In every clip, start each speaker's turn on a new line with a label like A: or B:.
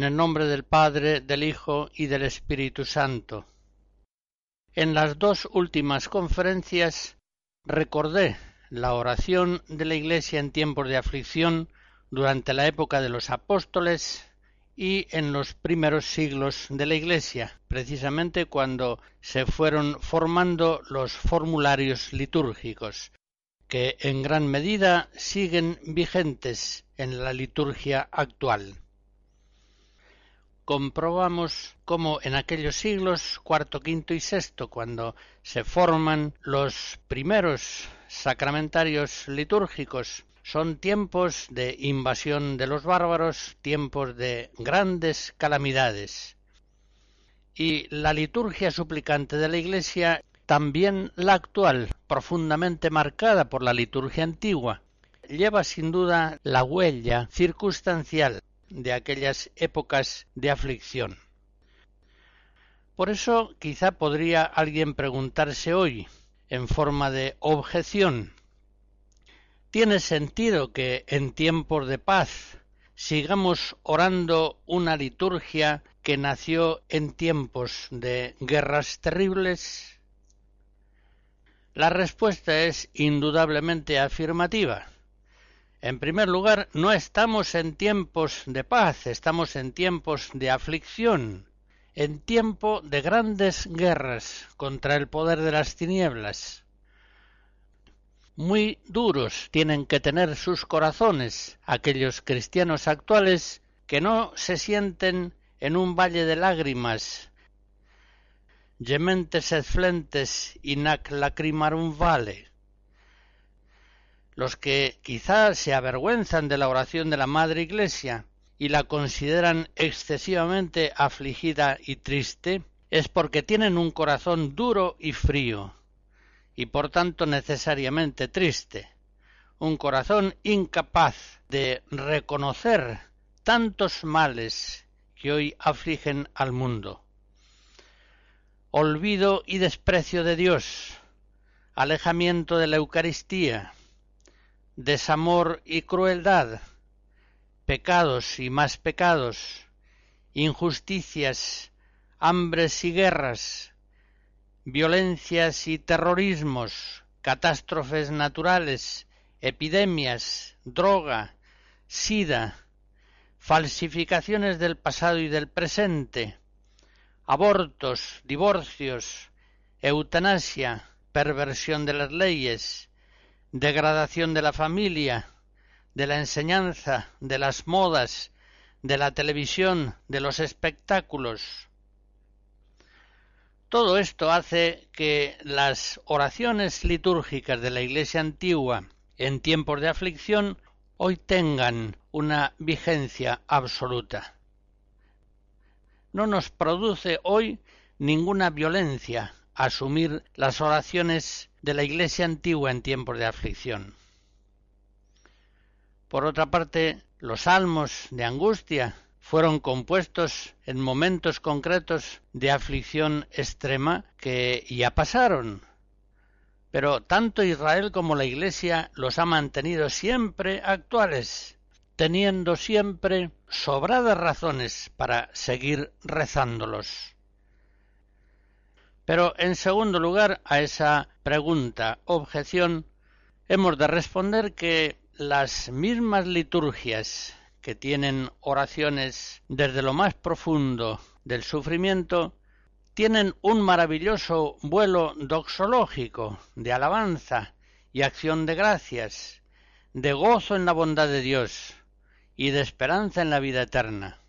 A: En el nombre del Padre, del Hijo y del Espíritu Santo. En las dos últimas conferencias recordé la oración de la Iglesia en tiempos de aflicción durante la época de los apóstoles y en los primeros siglos de la Iglesia, precisamente cuando se fueron formando los formularios litúrgicos, que en gran medida siguen vigentes en la liturgia actual comprobamos cómo en aquellos siglos cuarto, quinto y sexto, cuando se forman los primeros sacramentarios litúrgicos, son tiempos de invasión de los bárbaros, tiempos de grandes calamidades. Y la liturgia suplicante de la Iglesia, también la actual, profundamente marcada por la liturgia antigua, lleva sin duda la huella circunstancial de aquellas épocas de aflicción. Por eso quizá podría alguien preguntarse hoy, en forma de objeción, ¿tiene sentido que en tiempos de paz sigamos orando una liturgia que nació en tiempos de guerras terribles? La respuesta es indudablemente afirmativa. En primer lugar, no estamos en tiempos de paz, estamos en tiempos de aflicción, en tiempo de grandes guerras contra el poder de las tinieblas. Muy duros tienen que tener sus corazones aquellos cristianos actuales que no se sienten en un valle de lágrimas, gementes et flentes inac lacrimarum vale, los que quizá se avergüenzan de la oración de la Madre Iglesia y la consideran excesivamente afligida y triste, es porque tienen un corazón duro y frío, y por tanto necesariamente triste, un corazón incapaz de reconocer tantos males que hoy afligen al mundo. Olvido y desprecio de Dios, alejamiento de la Eucaristía, desamor y crueldad, pecados y más pecados, injusticias, hambres y guerras, violencias y terrorismos, catástrofes naturales, epidemias, droga, sida, falsificaciones del pasado y del presente, abortos, divorcios, eutanasia, perversión de las leyes, degradación de la familia, de la enseñanza, de las modas, de la televisión, de los espectáculos. Todo esto hace que las oraciones litúrgicas de la Iglesia antigua en tiempos de aflicción hoy tengan una vigencia absoluta. No nos produce hoy ninguna violencia asumir las oraciones de la Iglesia antigua en tiempos de aflicción. Por otra parte, los salmos de angustia fueron compuestos en momentos concretos de aflicción extrema que ya pasaron. pero tanto Israel como la Iglesia los ha mantenido siempre actuales, teniendo siempre sobradas razones para seguir rezándolos. Pero en segundo lugar a esa pregunta, objeción, hemos de responder que las mismas liturgias que tienen oraciones desde lo más profundo del sufrimiento tienen un maravilloso vuelo doxológico de alabanza y acción de gracias, de gozo en la bondad de Dios y de esperanza en la vida eterna.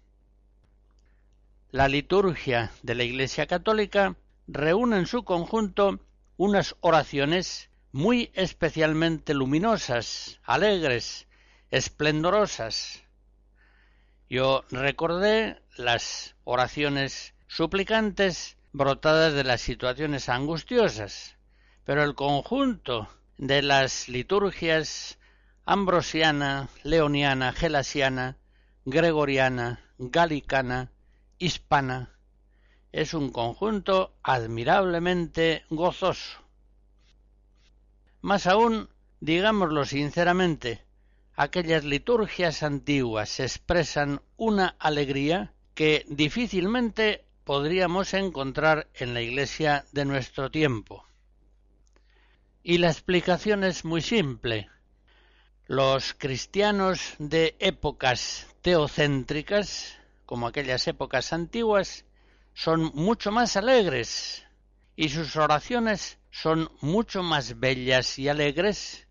A: La liturgia de la Iglesia Católica reúne en su conjunto unas oraciones muy especialmente luminosas, alegres, esplendorosas. Yo recordé las oraciones suplicantes brotadas de las situaciones angustiosas, pero el conjunto de las liturgias ambrosiana, leoniana, gelasiana, gregoriana, galicana, hispana, es un conjunto admirablemente gozoso. Más aún, digámoslo sinceramente, aquellas liturgias antiguas expresan una alegría que difícilmente podríamos encontrar en la Iglesia de nuestro tiempo. Y la explicación es muy simple. Los cristianos de épocas teocéntricas, como aquellas épocas antiguas, son mucho más alegres y sus oraciones son mucho más bellas y alegres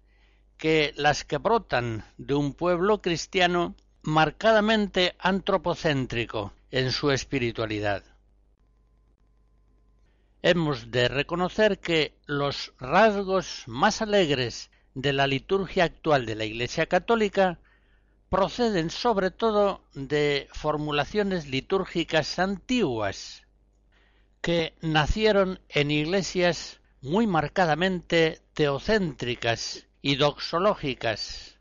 A: que las que brotan de un pueblo cristiano marcadamente antropocéntrico en su espiritualidad. Hemos de reconocer que los rasgos más alegres de la liturgia actual de la Iglesia Católica proceden sobre todo de formulaciones litúrgicas antiguas que nacieron en iglesias muy marcadamente teocéntricas y doxológicas.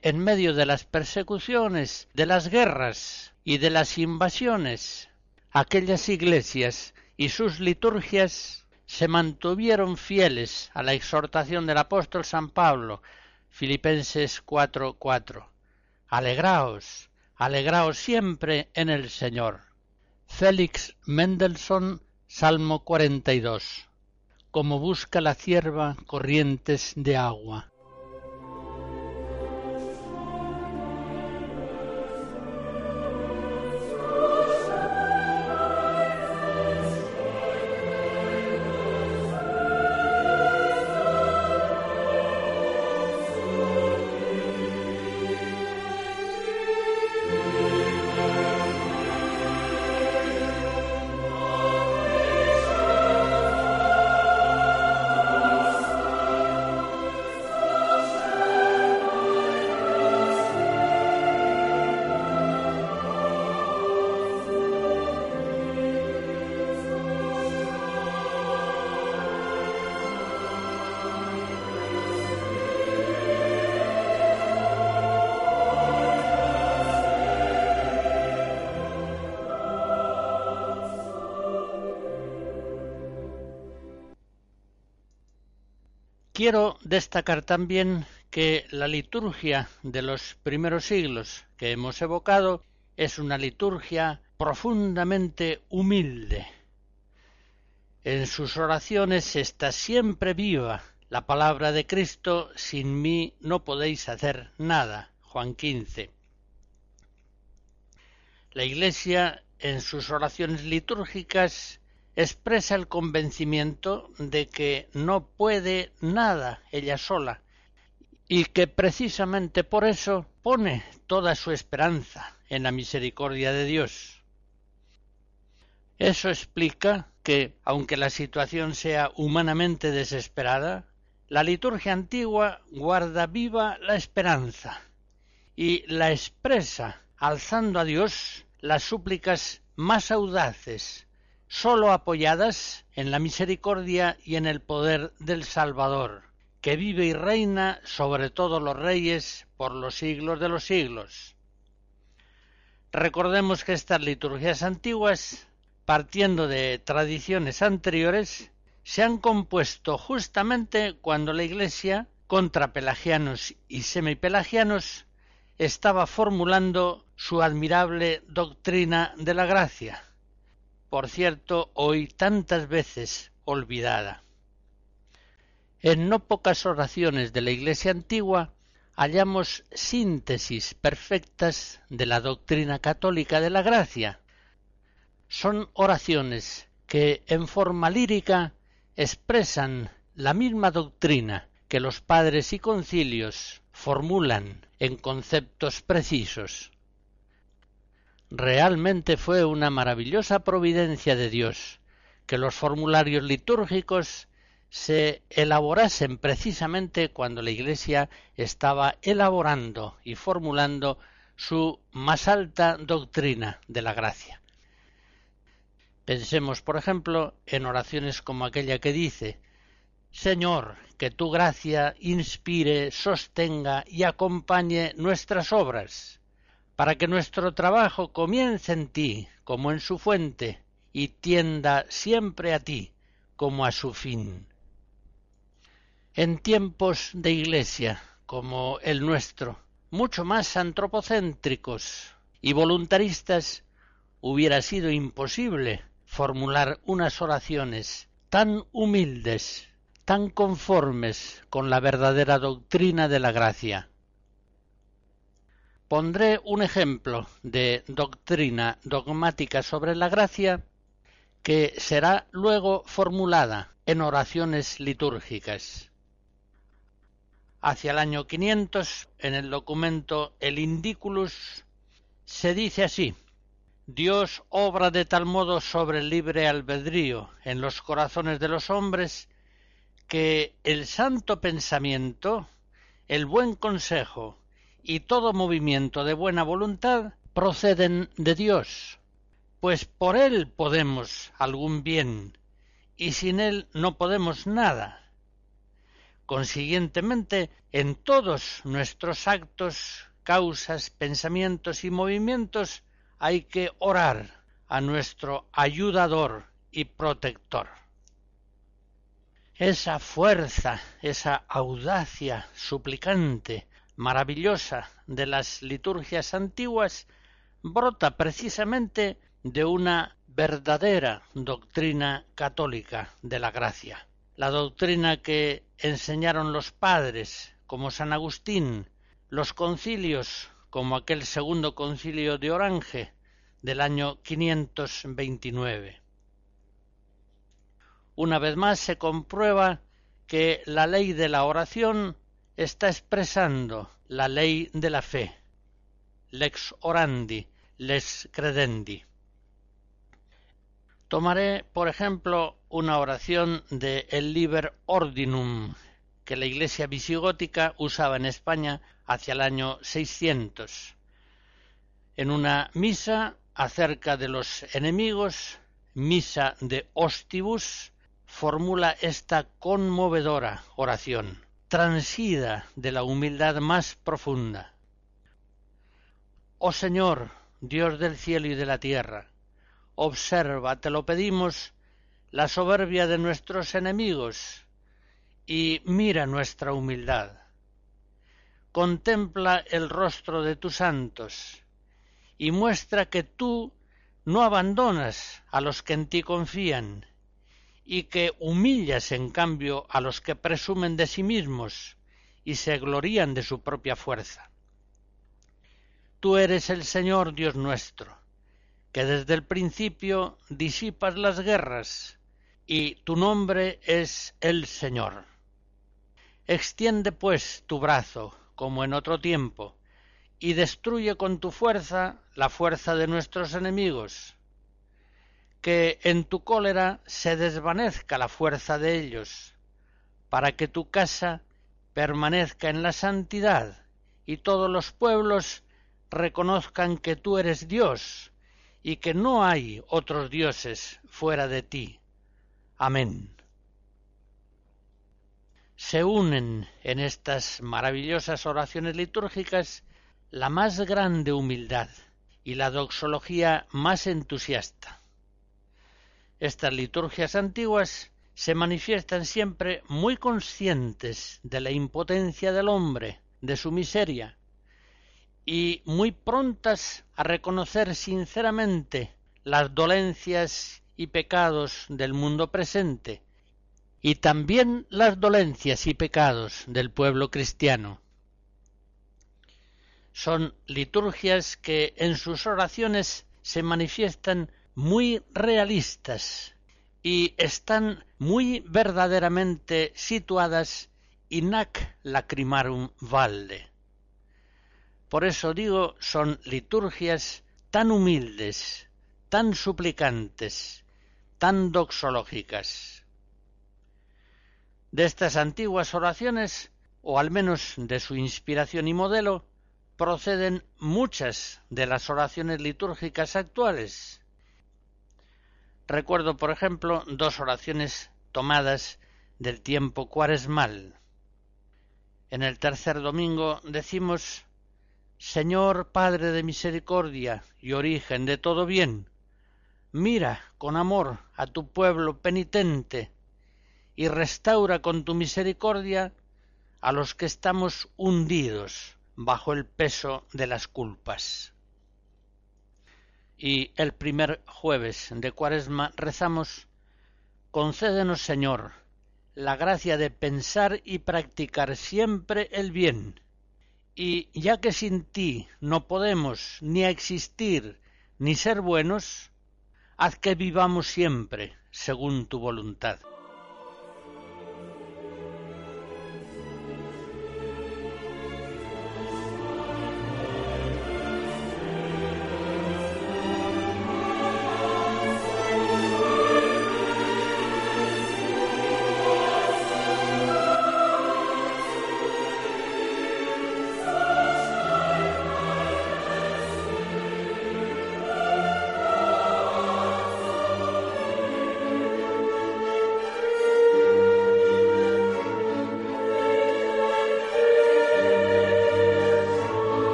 A: En medio de las persecuciones, de las guerras y de las invasiones, aquellas iglesias y sus liturgias se mantuvieron fieles a la exhortación del apóstol San Pablo, Filipenses 4:4. Alegraos, alegraos siempre en el Señor. Félix Mendelssohn, Salmo 42. Como busca la cierva corrientes de agua. Quiero destacar también que la liturgia de los primeros siglos que hemos evocado es una liturgia profundamente humilde. En sus oraciones está siempre viva la palabra de Cristo, sin mí no podéis hacer nada. Juan 15. La Iglesia en sus oraciones litúrgicas expresa el convencimiento de que no puede nada ella sola y que precisamente por eso pone toda su esperanza en la misericordia de Dios. Eso explica que, aunque la situación sea humanamente desesperada, la liturgia antigua guarda viva la esperanza y la expresa alzando a Dios las súplicas más audaces sólo apoyadas en la misericordia y en el poder del Salvador, que vive y reina sobre todos los reyes por los siglos de los siglos. Recordemos que estas liturgias antiguas, partiendo de tradiciones anteriores, se han compuesto justamente cuando la Iglesia, contra pelagianos y semipelagianos, estaba formulando su admirable doctrina de la gracia, por cierto, hoy tantas veces olvidada. En no pocas oraciones de la Iglesia antigua hallamos síntesis perfectas de la doctrina católica de la gracia. Son oraciones que en forma lírica expresan la misma doctrina que los padres y concilios formulan en conceptos precisos. Realmente fue una maravillosa providencia de Dios que los formularios litúrgicos se elaborasen precisamente cuando la Iglesia estaba elaborando y formulando su más alta doctrina de la gracia. Pensemos, por ejemplo, en oraciones como aquella que dice Señor, que tu gracia inspire, sostenga y acompañe nuestras obras, para que nuestro trabajo comience en ti como en su fuente y tienda siempre a ti como a su fin. En tiempos de iglesia como el nuestro, mucho más antropocéntricos y voluntaristas, hubiera sido imposible formular unas oraciones tan humildes, tan conformes con la verdadera doctrina de la gracia. Pondré un ejemplo de doctrina dogmática sobre la gracia que será luego formulada en oraciones litúrgicas. Hacia el año 500, en el documento El Indiculus, se dice así, Dios obra de tal modo sobre el libre albedrío en los corazones de los hombres que el santo pensamiento, el buen consejo y todo movimiento de buena voluntad proceden de Dios, pues por Él podemos algún bien y sin Él no podemos nada Consiguientemente, en todos nuestros actos, causas, pensamientos y movimientos hay que orar a nuestro ayudador y protector. Esa fuerza, esa audacia suplicante, maravillosa de las liturgias antiguas, brota precisamente de una verdadera doctrina católica de la gracia la doctrina que enseñaron los padres, como San Agustín, los concilios, como aquel segundo concilio de Orange del año 529. Una vez más se comprueba que la ley de la oración está expresando la ley de la fe, lex orandi, lex credendi. Tomaré, por ejemplo, una oración de el Liber Ordinum que la Iglesia visigótica usaba en España hacia el año 600. En una misa acerca de los enemigos, misa de Ostibus, formula esta conmovedora oración, transida de la humildad más profunda. Oh Señor, Dios del cielo y de la tierra, observa, te lo pedimos, la soberbia de nuestros enemigos y mira nuestra humildad. Contempla el rostro de tus santos y muestra que tú no abandonas a los que en ti confían y que humillas en cambio a los que presumen de sí mismos y se glorían de su propia fuerza. Tú eres el Señor Dios nuestro, que desde el principio disipas las guerras, y tu nombre es el Señor. Extiende pues tu brazo, como en otro tiempo, y destruye con tu fuerza la fuerza de nuestros enemigos, que en tu cólera se desvanezca la fuerza de ellos, para que tu casa permanezca en la santidad, y todos los pueblos reconozcan que tú eres Dios, y que no hay otros dioses fuera de ti. Amén. Se unen en estas maravillosas oraciones litúrgicas la más grande humildad y la doxología más entusiasta. Estas liturgias antiguas se manifiestan siempre muy conscientes de la impotencia del hombre, de su miseria, y muy prontas a reconocer sinceramente las dolencias y pecados del mundo presente, y también las dolencias y pecados del pueblo cristiano. Son liturgias que en sus oraciones se manifiestan muy realistas, y están muy verdaderamente situadas in hac lacrimarum valde. Por eso digo, son liturgias tan humildes, tan suplicantes, tan doxológicas. De estas antiguas oraciones, o al menos de su inspiración y modelo, proceden muchas de las oraciones litúrgicas actuales, Recuerdo, por ejemplo, dos oraciones tomadas del tiempo cuaresmal. En el tercer domingo decimos Señor Padre de misericordia y origen de todo bien, mira con amor a tu pueblo penitente y restaura con tu misericordia a los que estamos hundidos bajo el peso de las culpas y el primer jueves de Cuaresma rezamos Concédenos, Señor, la gracia de pensar y practicar siempre el bien, y ya que sin ti no podemos ni existir ni ser buenos, haz que vivamos siempre según tu voluntad.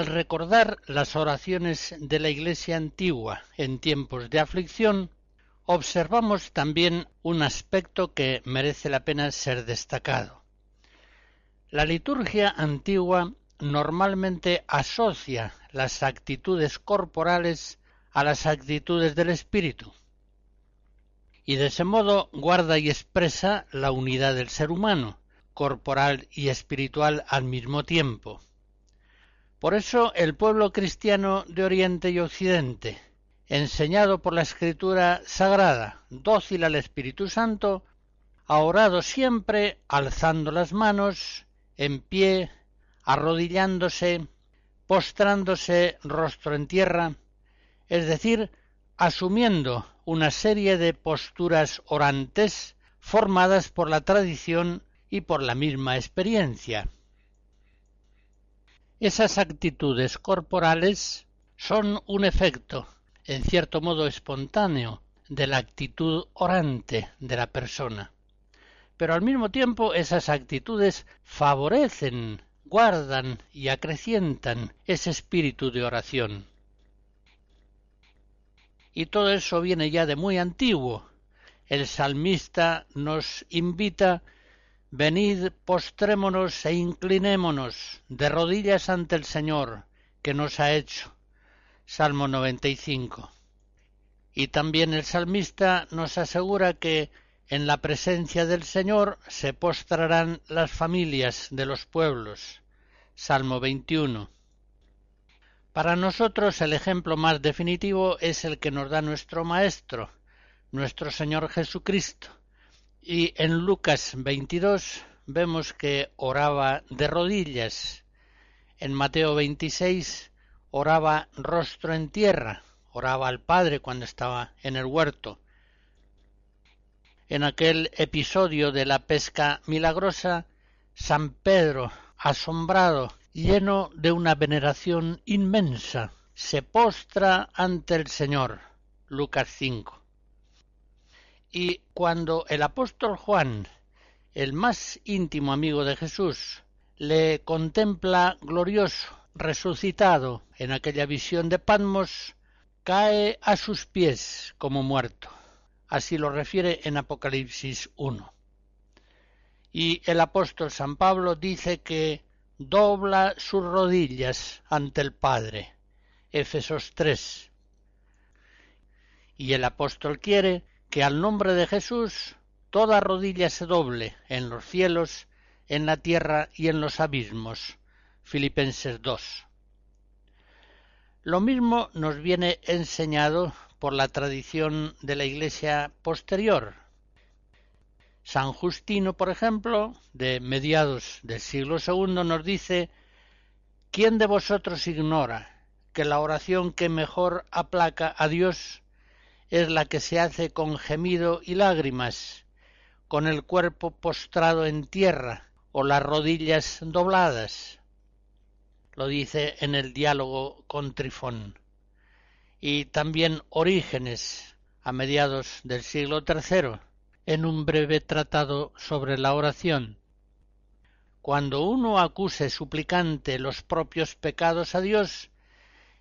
A: Al recordar las oraciones de la Iglesia antigua en tiempos de aflicción, observamos también un aspecto que merece la pena ser destacado. La liturgia antigua normalmente asocia las actitudes corporales a las actitudes del espíritu, y de ese modo guarda y expresa la unidad del ser humano, corporal y espiritual al mismo tiempo. Por eso el pueblo cristiano de Oriente y Occidente, enseñado por la Escritura Sagrada, dócil al Espíritu Santo, ha orado siempre alzando las manos, en pie, arrodillándose, postrándose rostro en tierra, es decir, asumiendo una serie de posturas orantes formadas por la tradición y por la misma experiencia. Esas actitudes corporales son un efecto, en cierto modo espontáneo, de la actitud orante de la persona. Pero al mismo tiempo esas actitudes favorecen, guardan y acrecientan ese espíritu de oración. Y todo eso viene ya de muy antiguo. El salmista nos invita Venid, postrémonos e inclinémonos de rodillas ante el Señor, que nos ha hecho. Salmo 95. Y también el salmista nos asegura que en la presencia del Señor se postrarán las familias de los pueblos. Salmo 21. Para nosotros el ejemplo más definitivo es el que nos da nuestro Maestro, nuestro Señor Jesucristo. Y en Lucas 22 vemos que oraba de rodillas. En Mateo 26 oraba rostro en tierra, oraba al Padre cuando estaba en el huerto. En aquel episodio de la pesca milagrosa, San Pedro, asombrado, lleno de una veneración inmensa, se postra ante el Señor. Lucas 5. Y cuando el apóstol Juan, el más íntimo amigo de Jesús, le contempla glorioso, resucitado en aquella visión de Patmos, cae a sus pies como muerto. Así lo refiere en Apocalipsis 1. Y el apóstol San Pablo dice que dobla sus rodillas ante el Padre. Efesos 3. Y el apóstol quiere que al nombre de Jesús toda rodilla se doble en los cielos, en la tierra y en los abismos. Filipenses 2. Lo mismo nos viene enseñado por la tradición de la Iglesia posterior, San Justino, por ejemplo, de mediados del siglo II, nos dice ¿Quién de vosotros ignora que la oración que mejor aplaca a Dios es la que se hace con gemido y lágrimas, con el cuerpo postrado en tierra o las rodillas dobladas? Lo dice en el diálogo con Trifón. Y también Orígenes, a mediados del siglo III, en un breve tratado sobre la oración. Cuando uno acuse suplicante los propios pecados a Dios,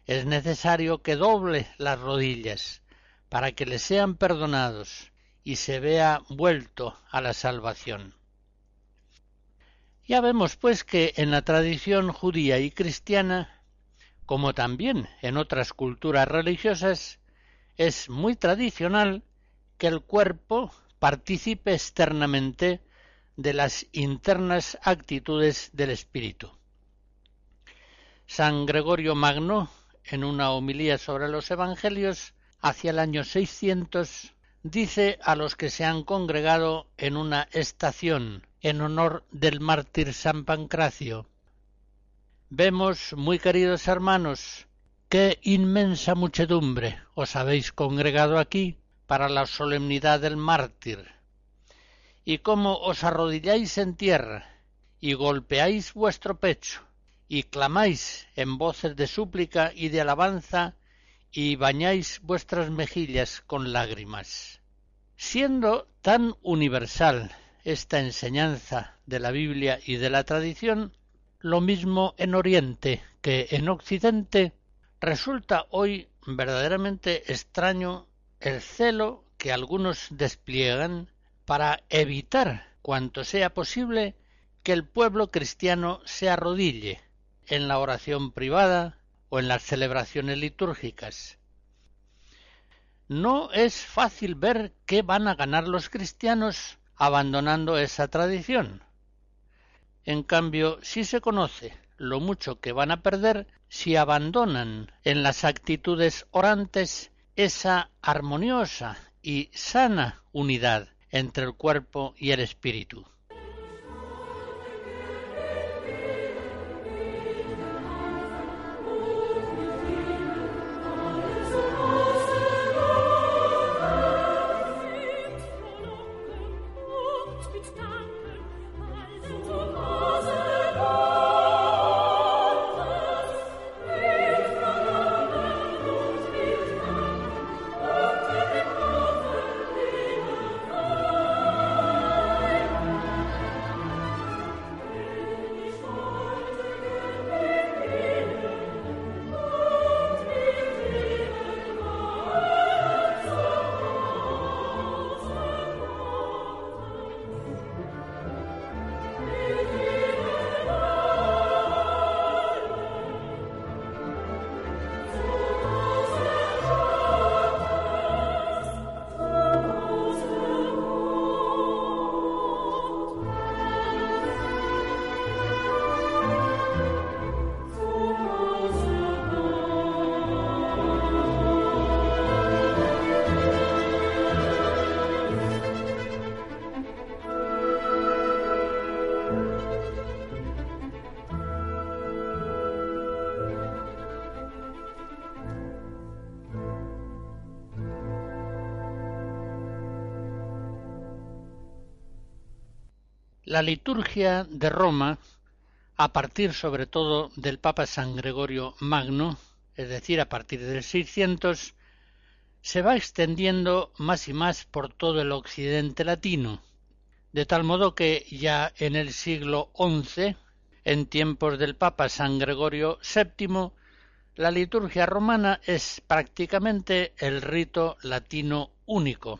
A: es necesario que doble las rodillas para que le sean perdonados y se vea vuelto a la salvación. Ya vemos pues que en la tradición judía y cristiana, como también en otras culturas religiosas, es muy tradicional que el cuerpo participe externamente de las internas actitudes del espíritu. San Gregorio Magno, en una homilía sobre los Evangelios, hacia el año 600, dice a los que se han congregado en una estación en honor del mártir San Pancracio. Vemos, muy queridos hermanos, qué inmensa muchedumbre os habéis congregado aquí para la solemnidad del mártir, y cómo os arrodilláis en tierra, y golpeáis vuestro pecho, y clamáis en voces de súplica y de alabanza, y bañáis vuestras mejillas con lágrimas. Siendo tan universal esta enseñanza de la Biblia y de la tradición, lo mismo en Oriente que en Occidente, resulta hoy verdaderamente extraño el celo que algunos despliegan para evitar cuanto sea posible que el pueblo cristiano se arrodille en la oración privada o en las celebraciones litúrgicas. No es fácil ver qué van a ganar los cristianos abandonando esa tradición. En cambio, sí se conoce lo mucho que van a perder si abandonan en las actitudes orantes esa armoniosa y sana unidad entre el cuerpo y el espíritu. La liturgia de Roma, a partir sobre todo del Papa San Gregorio Magno, es decir, a partir del 600, se va extendiendo más y más por todo el occidente latino, de tal modo que ya en el siglo XI, en tiempos del Papa San Gregorio VII, la liturgia romana es prácticamente el rito latino único,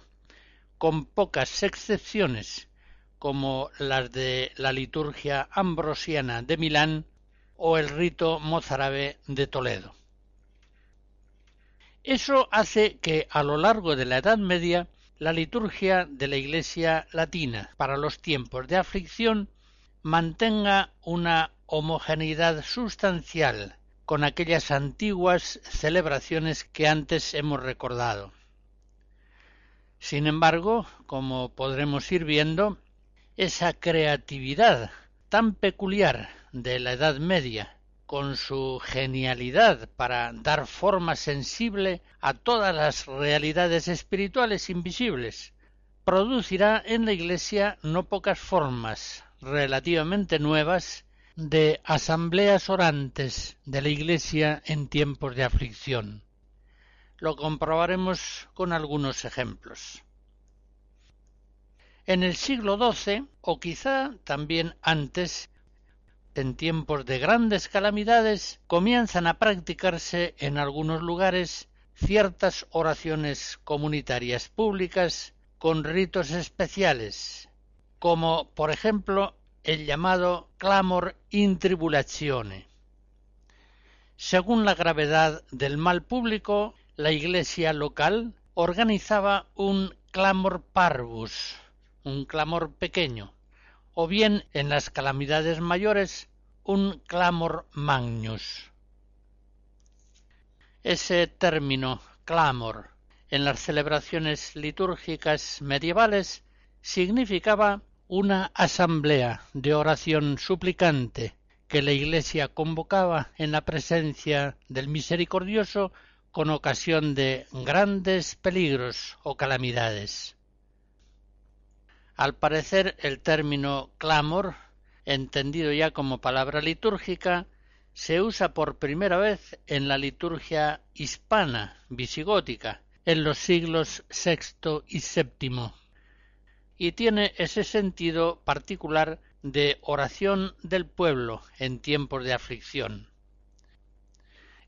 A: con pocas excepciones, como las de la liturgia ambrosiana de Milán o el rito mozárabe de Toledo. Eso hace que a lo largo de la Edad Media la liturgia de la Iglesia latina para los tiempos de aflicción mantenga una homogeneidad sustancial con aquellas antiguas celebraciones que antes hemos recordado. Sin embargo, como podremos ir viendo, esa creatividad tan peculiar de la Edad Media, con su genialidad para dar forma sensible a todas las realidades espirituales invisibles, producirá en la Iglesia no pocas formas relativamente nuevas de asambleas orantes de la Iglesia en tiempos de aflicción. Lo comprobaremos con algunos ejemplos. En el siglo XII, o quizá también antes, en tiempos de grandes calamidades, comienzan a practicarse en algunos lugares ciertas oraciones comunitarias públicas con ritos especiales, como por ejemplo el llamado clamor in tribulatione. Según la gravedad del mal público, la iglesia local organizaba un clamor parvus, un clamor pequeño, o bien en las calamidades mayores un clamor magnus. Ese término clamor en las celebraciones litúrgicas medievales significaba una asamblea de oración suplicante que la Iglesia convocaba en la presencia del misericordioso con ocasión de grandes peligros o calamidades. Al parecer el término clamor, entendido ya como palabra litúrgica, se usa por primera vez en la liturgia hispana visigótica en los siglos VI y VII y tiene ese sentido particular de oración del pueblo en tiempos de aflicción.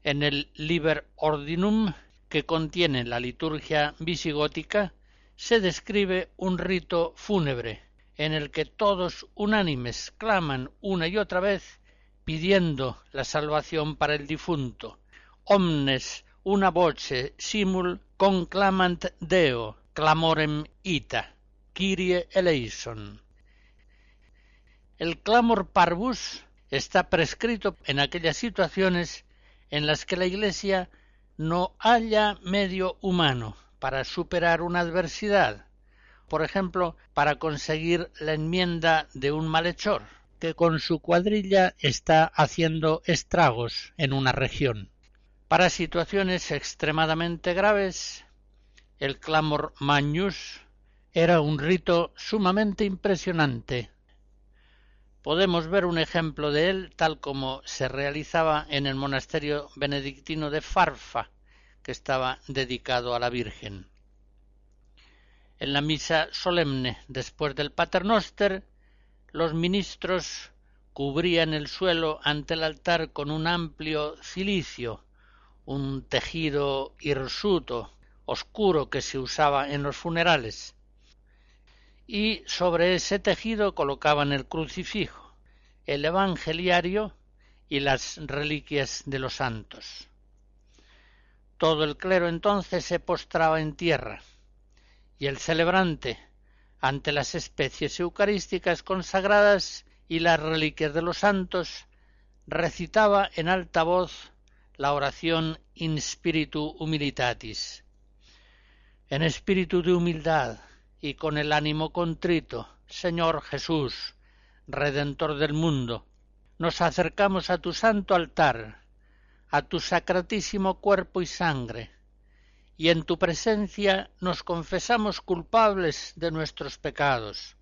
A: En el Liber Ordinum que contiene la liturgia visigótica se describe un rito fúnebre en el que todos unánimes claman una y otra vez pidiendo la salvación para el difunto. Omnes una voce simul conclamant Deo clamorem ita, Kyrie eleison. El clamor parvus está prescrito en aquellas situaciones en las que la Iglesia no haya medio humano para superar una adversidad, por ejemplo, para conseguir la enmienda de un malhechor que con su cuadrilla está haciendo estragos en una región. Para situaciones extremadamente graves, el clamor magnus era un rito sumamente impresionante. Podemos ver un ejemplo de él tal como se realizaba en el monasterio benedictino de Farfa, que estaba dedicado a la Virgen. En la misa solemne después del Paternoster, los ministros cubrían el suelo ante el altar con un amplio cilicio, un tejido hirsuto, oscuro que se usaba en los funerales, y sobre ese tejido colocaban el crucifijo, el evangeliario y las reliquias de los santos. Todo el clero entonces se postraba en tierra, y el celebrante, ante las especies eucarísticas consagradas y las reliquias de los santos, recitaba en alta voz la oración in spiritu humilitatis. En espíritu de humildad, y con el ánimo contrito, Señor Jesús, Redentor del mundo, nos acercamos a tu santo altar, a tu sacratísimo cuerpo y sangre, y en tu presencia nos confesamos culpables de nuestros pecados,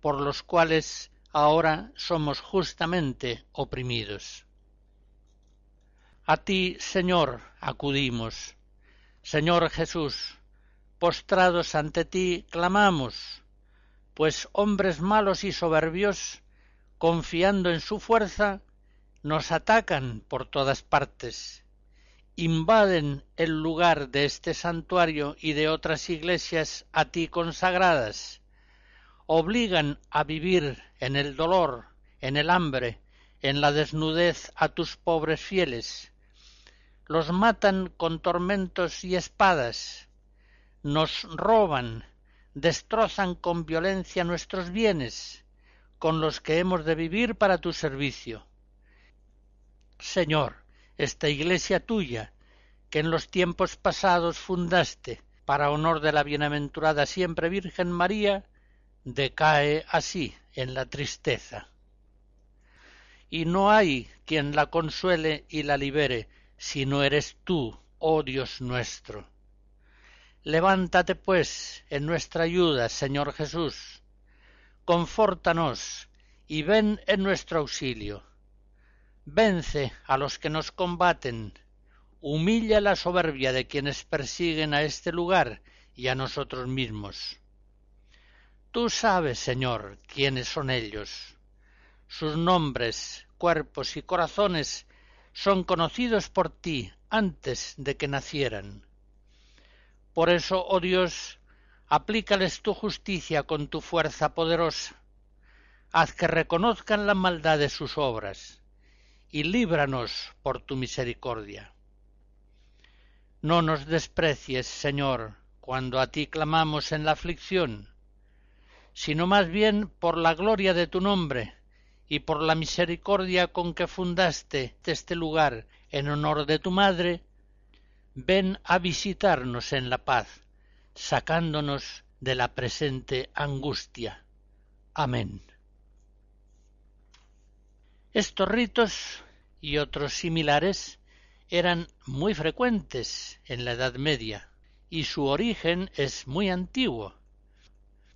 A: por los cuales ahora somos justamente oprimidos. A ti, Señor, acudimos. Señor Jesús, postrados ante ti, clamamos, pues hombres malos y soberbios, confiando en su fuerza, nos atacan por todas partes, invaden el lugar de este santuario y de otras iglesias a ti consagradas, obligan a vivir en el dolor, en el hambre, en la desnudez a tus pobres fieles, los matan con tormentos y espadas, nos roban, destrozan con violencia nuestros bienes, con los que hemos de vivir para tu servicio. Señor, esta iglesia tuya, que en los tiempos pasados fundaste para honor de la bienaventurada siempre Virgen María, decae así en la tristeza. Y no hay quien la consuele y la libere, si no eres tú, oh Dios nuestro. Levántate, pues, en nuestra ayuda, Señor Jesús. Confórtanos y ven en nuestro auxilio. Vence a los que nos combaten, humilla la soberbia de quienes persiguen a este lugar y a nosotros mismos. Tú sabes, Señor, quiénes son ellos. Sus nombres, cuerpos y corazones son conocidos por ti antes de que nacieran. Por eso, oh Dios, aplícales tu justicia con tu fuerza poderosa. Haz que reconozcan la maldad de sus obras, y líbranos por tu misericordia. No nos desprecies, Señor, cuando a ti clamamos en la aflicción, sino más bien por la gloria de tu nombre, y por la misericordia con que fundaste este lugar en honor de tu madre, ven a visitarnos en la paz, sacándonos de la presente angustia. Amén. Estos ritos y otros similares eran muy frecuentes en la Edad Media y su origen es muy antiguo.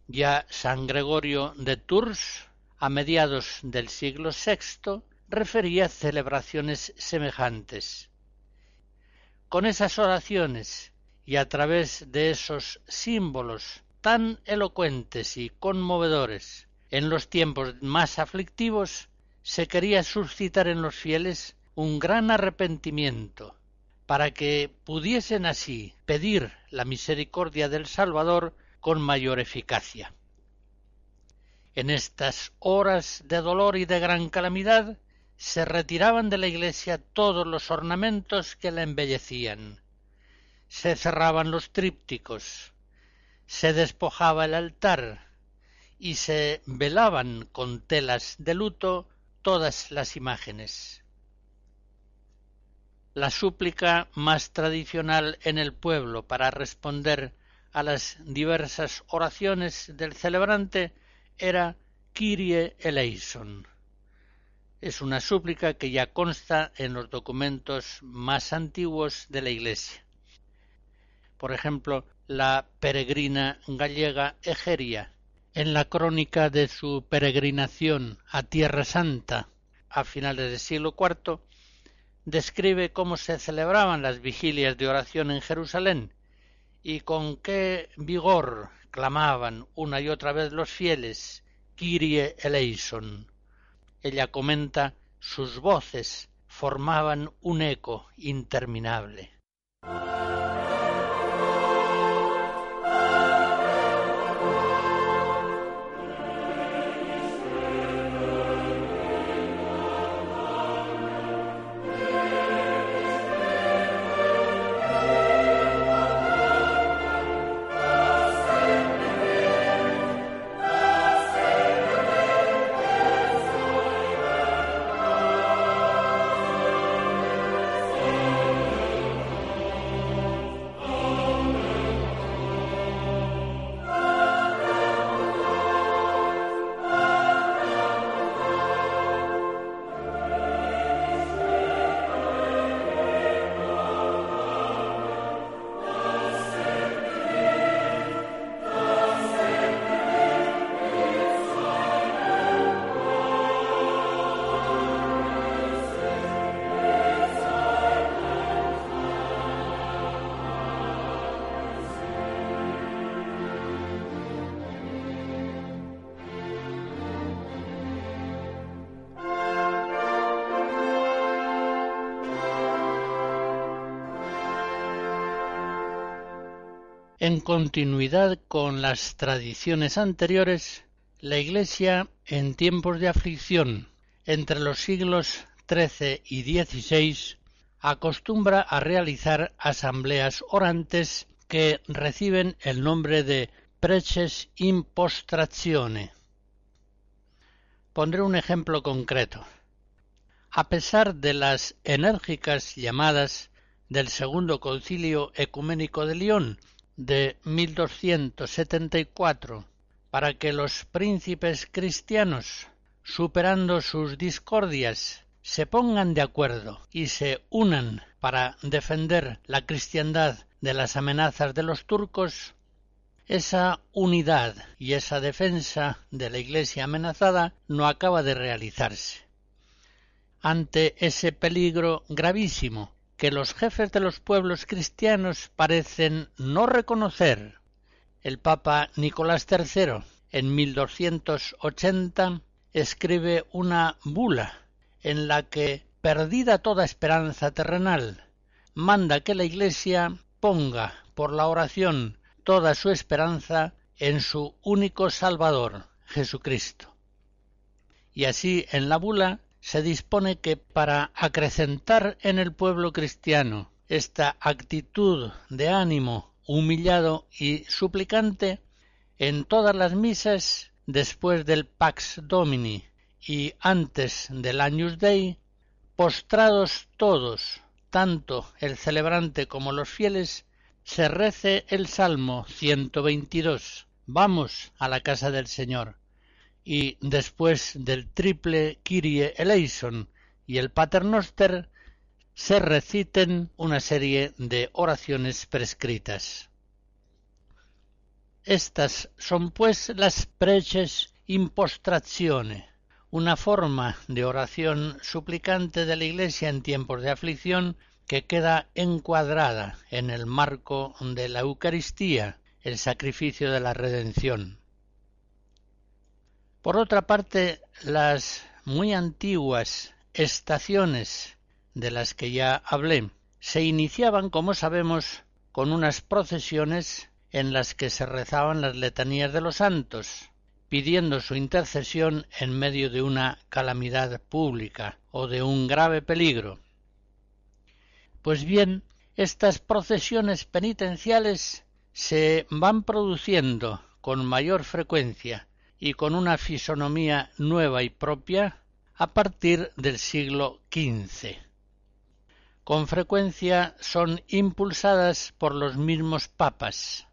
A: Ya San Gregorio de Tours a mediados del siglo VI refería celebraciones semejantes. Con esas oraciones y a través de esos símbolos tan elocuentes y conmovedores en los tiempos más aflictivos, se quería suscitar en los fieles un gran arrepentimiento, para que pudiesen así pedir la misericordia del Salvador con mayor eficacia. En estas horas de dolor y de gran calamidad se retiraban de la iglesia todos los ornamentos que la embellecían. Se cerraban los trípticos, se despojaba el altar y se velaban con telas de luto todas las imágenes. La súplica más tradicional en el pueblo para responder a las diversas oraciones del celebrante era Kyrie eleison. Es una súplica que ya consta en los documentos más antiguos de la Iglesia. Por ejemplo, la peregrina gallega Egeria, en la crónica de su peregrinación a Tierra Santa a finales del siglo IV, describe cómo se celebraban las vigilias de oración en Jerusalén y con qué vigor clamaban una y otra vez los fieles Kyrie eleison. Ella comenta sus voces formaban un eco interminable. En continuidad con las tradiciones anteriores, la Iglesia en tiempos de aflicción entre los siglos XIII y XVI acostumbra a realizar asambleas orantes que reciben el nombre de preces impostrazione. Pondré un ejemplo concreto. A pesar de las enérgicas llamadas del Segundo Concilio Ecuménico de León de 1274 para que los príncipes cristianos, superando sus discordias, se pongan de acuerdo y se unan para defender la cristiandad de las amenazas de los turcos, esa unidad y esa defensa de la Iglesia amenazada no acaba de realizarse. Ante ese peligro gravísimo que los jefes de los pueblos cristianos parecen no reconocer, el Papa Nicolás III en 1280 escribe una bula en la que, perdida toda esperanza terrenal, manda que la Iglesia ponga por la oración toda su esperanza en su único Salvador, Jesucristo. Y así en la bula se dispone que para acrecentar en el pueblo cristiano esta actitud de ánimo humillado y suplicante, en todas las misas, después del Pax Domini y antes del Agnus Dei, postrados todos, tanto el celebrante como los fieles, se rece el Salmo 122. Vamos a la casa del Señor. Y después del triple Kyrie eleison y el Paternoster, se reciten una serie de oraciones prescritas. Estas son pues las preces impostrazione, una forma de oración suplicante de la Iglesia en tiempos de aflicción que queda encuadrada en el marco de la Eucaristía, el sacrificio de la redención. Por otra parte, las muy antiguas estaciones de las que ya hablé se iniciaban, como sabemos, con unas procesiones en las que se rezaban las letanías de los santos, pidiendo su intercesión en medio de una calamidad pública o de un grave peligro. Pues bien, estas procesiones penitenciales se van produciendo con mayor frecuencia y con una fisonomía nueva y propia a partir del siglo XV. Con frecuencia son impulsadas por los mismos papas,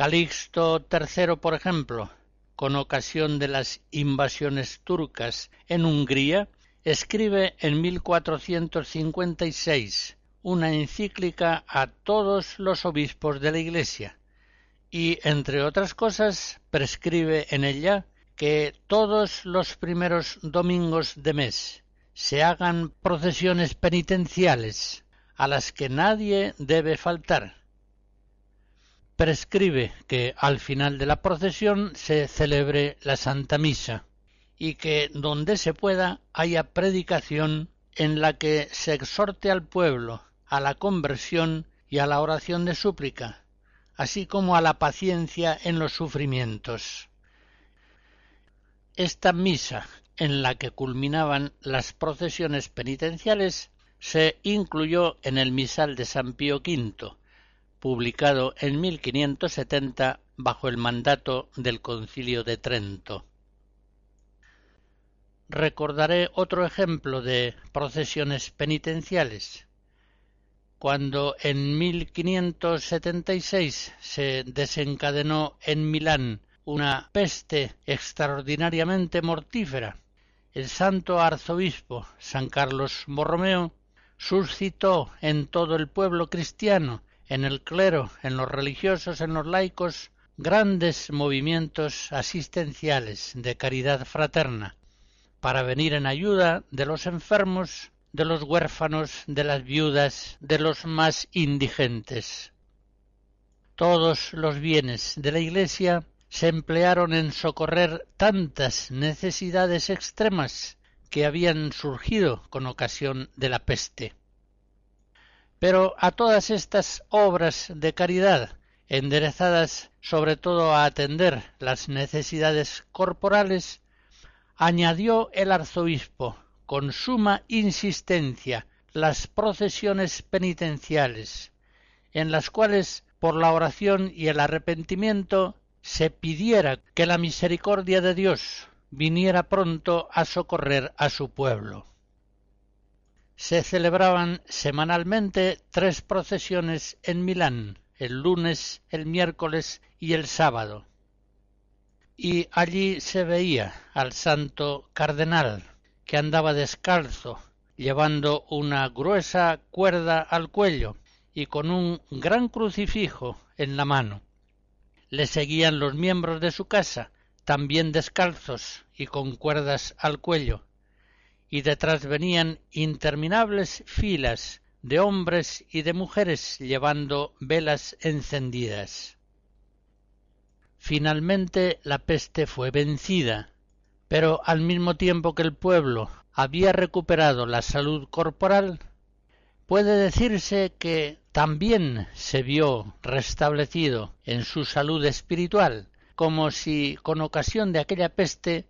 A: Calixto III, por ejemplo, con ocasión de las invasiones turcas en Hungría, escribe en 1456 una encíclica a todos los obispos de la Iglesia y, entre otras cosas, prescribe en ella que todos los primeros domingos de mes se hagan procesiones penitenciales a las que nadie debe faltar. Prescribe que al final de la procesión se celebre la Santa Misa y que donde se pueda haya predicación en la que se exhorte al pueblo a la conversión y a la oración de súplica, así como a la paciencia en los sufrimientos. Esta misa, en la que culminaban las procesiones penitenciales, se incluyó en el misal de San Pío V, publicado en 1570 bajo el mandato del Concilio de Trento. Recordaré otro ejemplo de procesiones penitenciales. Cuando en 1576 se desencadenó en Milán una peste extraordinariamente mortífera, el santo arzobispo San Carlos Borromeo suscitó en todo el pueblo cristiano en el clero, en los religiosos, en los laicos, grandes movimientos asistenciales de caridad fraterna para venir en ayuda de los enfermos, de los huérfanos, de las viudas, de los más indigentes. Todos los bienes de la Iglesia se emplearon en socorrer tantas necesidades extremas que habían surgido con ocasión de la peste. Pero a todas estas obras de caridad, enderezadas sobre todo a atender las necesidades corporales, añadió el arzobispo con suma insistencia las procesiones penitenciales, en las cuales por la oración y el arrepentimiento se pidiera que la misericordia de Dios viniera pronto a socorrer a su pueblo. Se celebraban semanalmente tres procesiones en Milán, el lunes, el miércoles y el sábado. Y allí se veía al santo cardenal, que andaba descalzo, llevando una gruesa cuerda al cuello y con un gran crucifijo en la mano. Le seguían los miembros de su casa, también descalzos y con cuerdas al cuello, y detrás venían interminables filas de hombres y de mujeres llevando velas encendidas. Finalmente la peste fue vencida, pero al mismo tiempo que el pueblo había recuperado la salud corporal, puede decirse que también se vio restablecido en su salud espiritual, como si con ocasión de aquella peste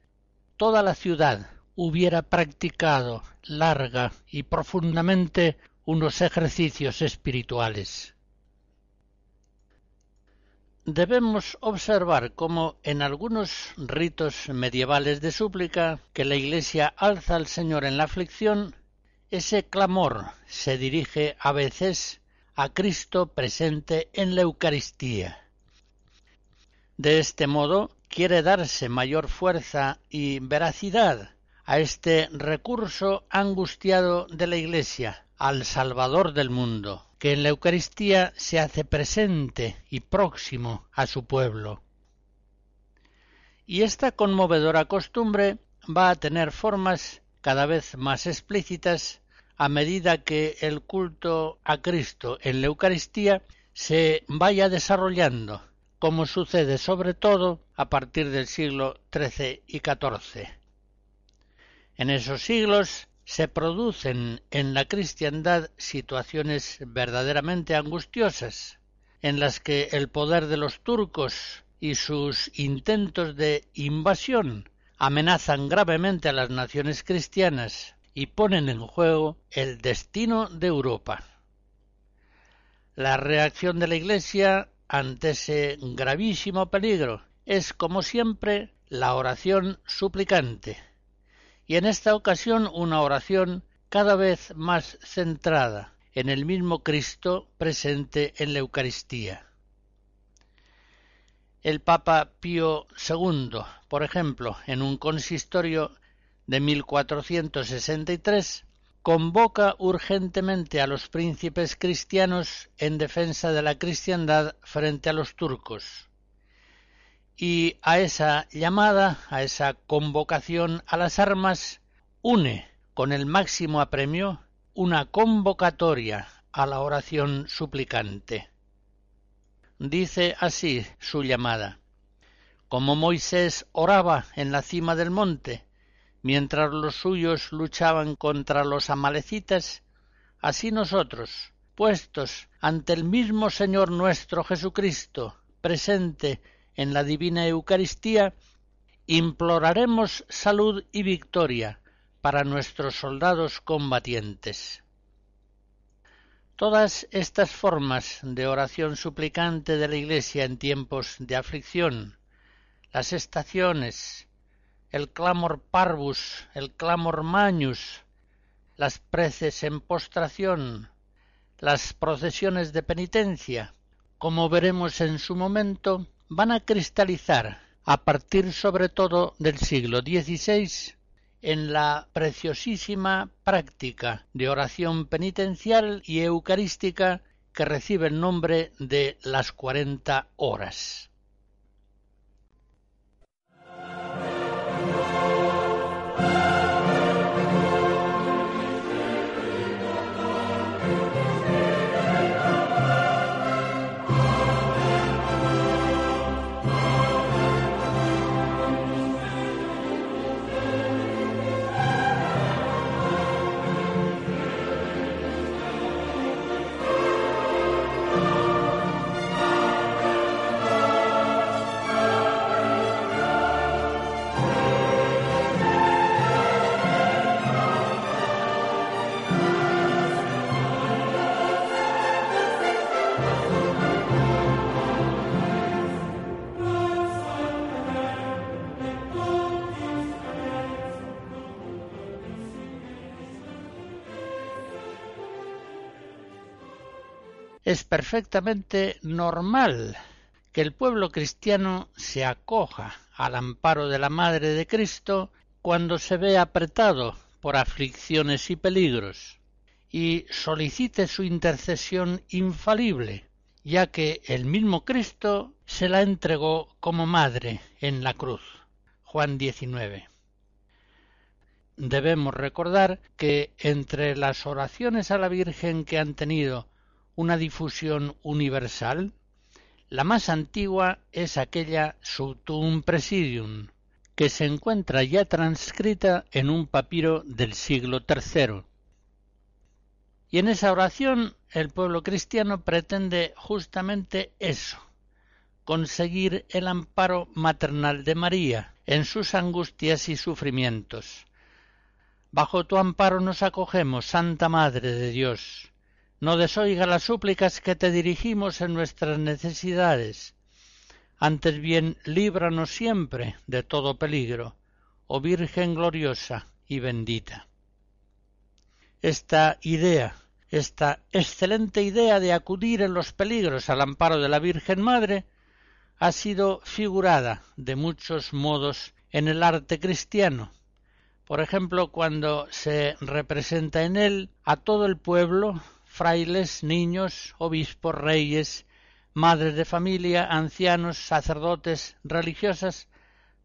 A: toda la ciudad hubiera practicado larga y profundamente unos ejercicios espirituales. Debemos observar cómo en algunos ritos medievales de súplica que la Iglesia alza al Señor en la aflicción, ese clamor se dirige a veces a Cristo presente en la Eucaristía. De este modo quiere darse mayor fuerza y veracidad a este recurso angustiado de la Iglesia, al Salvador del mundo, que en la Eucaristía se hace presente y próximo a su pueblo. Y esta conmovedora costumbre va a tener formas cada vez más explícitas a medida que el culto a Cristo en la Eucaristía se vaya desarrollando, como sucede sobre todo a partir del siglo XIII y XIV. En esos siglos se producen en la cristiandad situaciones verdaderamente angustiosas, en las que el poder de los turcos y sus intentos de invasión amenazan gravemente a las naciones cristianas y ponen en juego el destino de Europa. La reacción de la Iglesia ante ese gravísimo peligro es, como siempre, la oración suplicante, y en esta ocasión una oración cada vez más centrada en el mismo Cristo presente en la Eucaristía. El Papa Pío II, por ejemplo, en un consistorio de 1463, convoca urgentemente a los príncipes cristianos en defensa de la cristiandad frente a los turcos y a esa llamada, a esa convocación a las armas, une con el máximo apremio una convocatoria a la oración suplicante. Dice así su llamada. Como Moisés oraba en la cima del monte, mientras los suyos luchaban contra los amalecitas, así nosotros, puestos ante el mismo Señor nuestro Jesucristo, presente en la Divina Eucaristía, imploraremos salud y victoria para nuestros soldados combatientes. Todas estas formas de oración suplicante de la Iglesia en tiempos de aflicción, las estaciones, el clamor parvus, el clamor magnus, las preces en postración, las procesiones de penitencia, como veremos en su momento, van a cristalizar a partir sobre todo del siglo XVI en la preciosísima práctica de oración penitencial y eucarística que recibe el nombre de las cuarenta horas. Es perfectamente normal que el pueblo cristiano se acoja al amparo de la Madre de Cristo cuando se ve apretado por aflicciones y peligros, y solicite su intercesión infalible, ya que el mismo Cristo se la entregó como madre en la cruz. Juan 19. Debemos recordar que entre las oraciones a la Virgen que han tenido una difusión universal, la más antigua es aquella Subtum Presidium, que se encuentra ya transcrita en un papiro del siglo III. Y en esa oración el pueblo cristiano pretende justamente eso, conseguir el amparo maternal de María en sus angustias y sufrimientos. Bajo tu amparo nos acogemos, Santa Madre de Dios no desoiga las súplicas que te dirigimos en nuestras necesidades. Antes bien, líbranos siempre de todo peligro, oh Virgen gloriosa y bendita. Esta idea, esta excelente idea de acudir en los peligros al amparo de la Virgen Madre, ha sido figurada de muchos modos en el arte cristiano. Por ejemplo, cuando se representa en él a todo el pueblo frailes, niños, obispos, reyes, madres de familia, ancianos, sacerdotes, religiosas,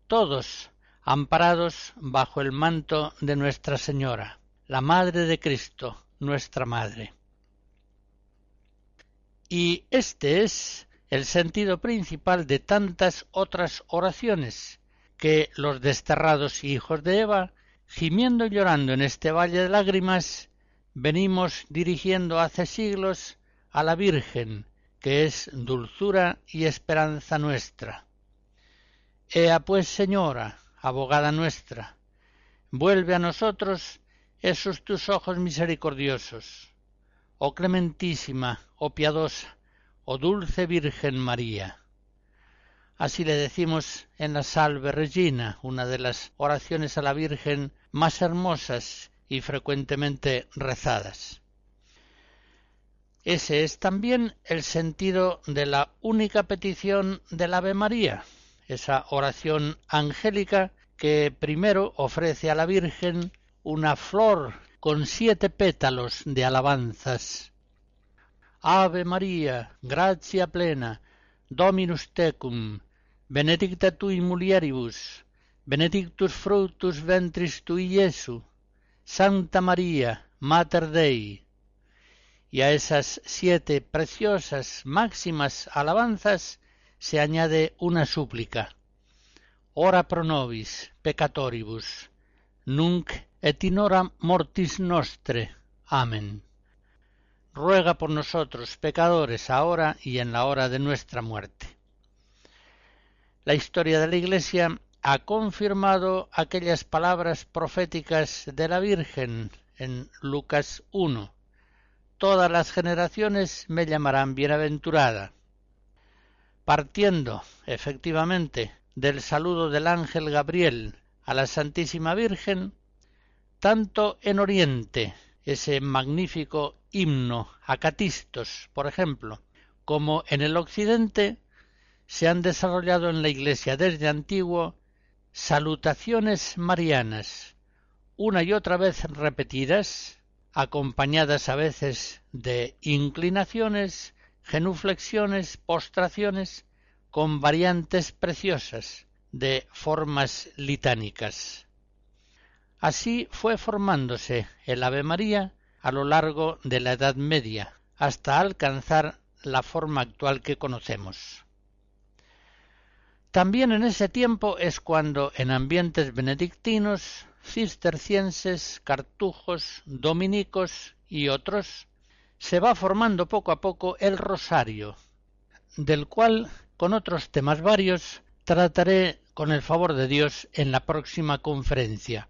A: todos amparados bajo el manto de Nuestra Señora, la Madre de Cristo, nuestra Madre. Y este es el sentido principal de tantas otras oraciones que los desterrados hijos de Eva, gimiendo y llorando en este valle de lágrimas, venimos dirigiendo hace siglos a la Virgen, que es dulzura y esperanza nuestra. Ea pues, Señora, abogada nuestra, vuelve a nosotros esos tus ojos misericordiosos. Oh clementísima, oh piadosa, oh dulce Virgen María. Así le decimos en la Salve Regina, una de las oraciones a la Virgen más hermosas y frecuentemente rezadas. Ese es también el sentido de la única petición del Ave María, esa oración angélica que primero ofrece a la Virgen una flor con siete pétalos de alabanzas. Ave María, gracia plena, Dominus tecum, benedicta tui mulieribus, benedictus fructus ventris tui Iesu, Santa María, Mater Dei. Y a esas siete preciosas máximas alabanzas se añade una súplica. Ora pro nobis, peccatoribus, nunc et in hora mortis nostre. Amén. Ruega por nosotros, pecadores, ahora y en la hora de nuestra muerte. La historia de la Iglesia ha confirmado aquellas palabras proféticas de la Virgen en Lucas 1. Todas las generaciones me llamarán bienaventurada. Partiendo, efectivamente, del saludo del ángel Gabriel a la Santísima Virgen, tanto en Oriente, ese magnífico himno a Catistos, por ejemplo, como en el Occidente, se han desarrollado en la Iglesia desde antiguo salutaciones marianas, una y otra vez repetidas, acompañadas a veces de inclinaciones, genuflexiones, postraciones, con variantes preciosas de formas litánicas. Así fue formándose el Ave María a lo largo de la Edad Media, hasta alcanzar la forma actual que conocemos. También en ese tiempo es cuando en ambientes benedictinos, cistercienses, cartujos, dominicos y otros, se va formando poco a poco el rosario, del cual, con otros temas varios, trataré con el favor de Dios en la próxima conferencia.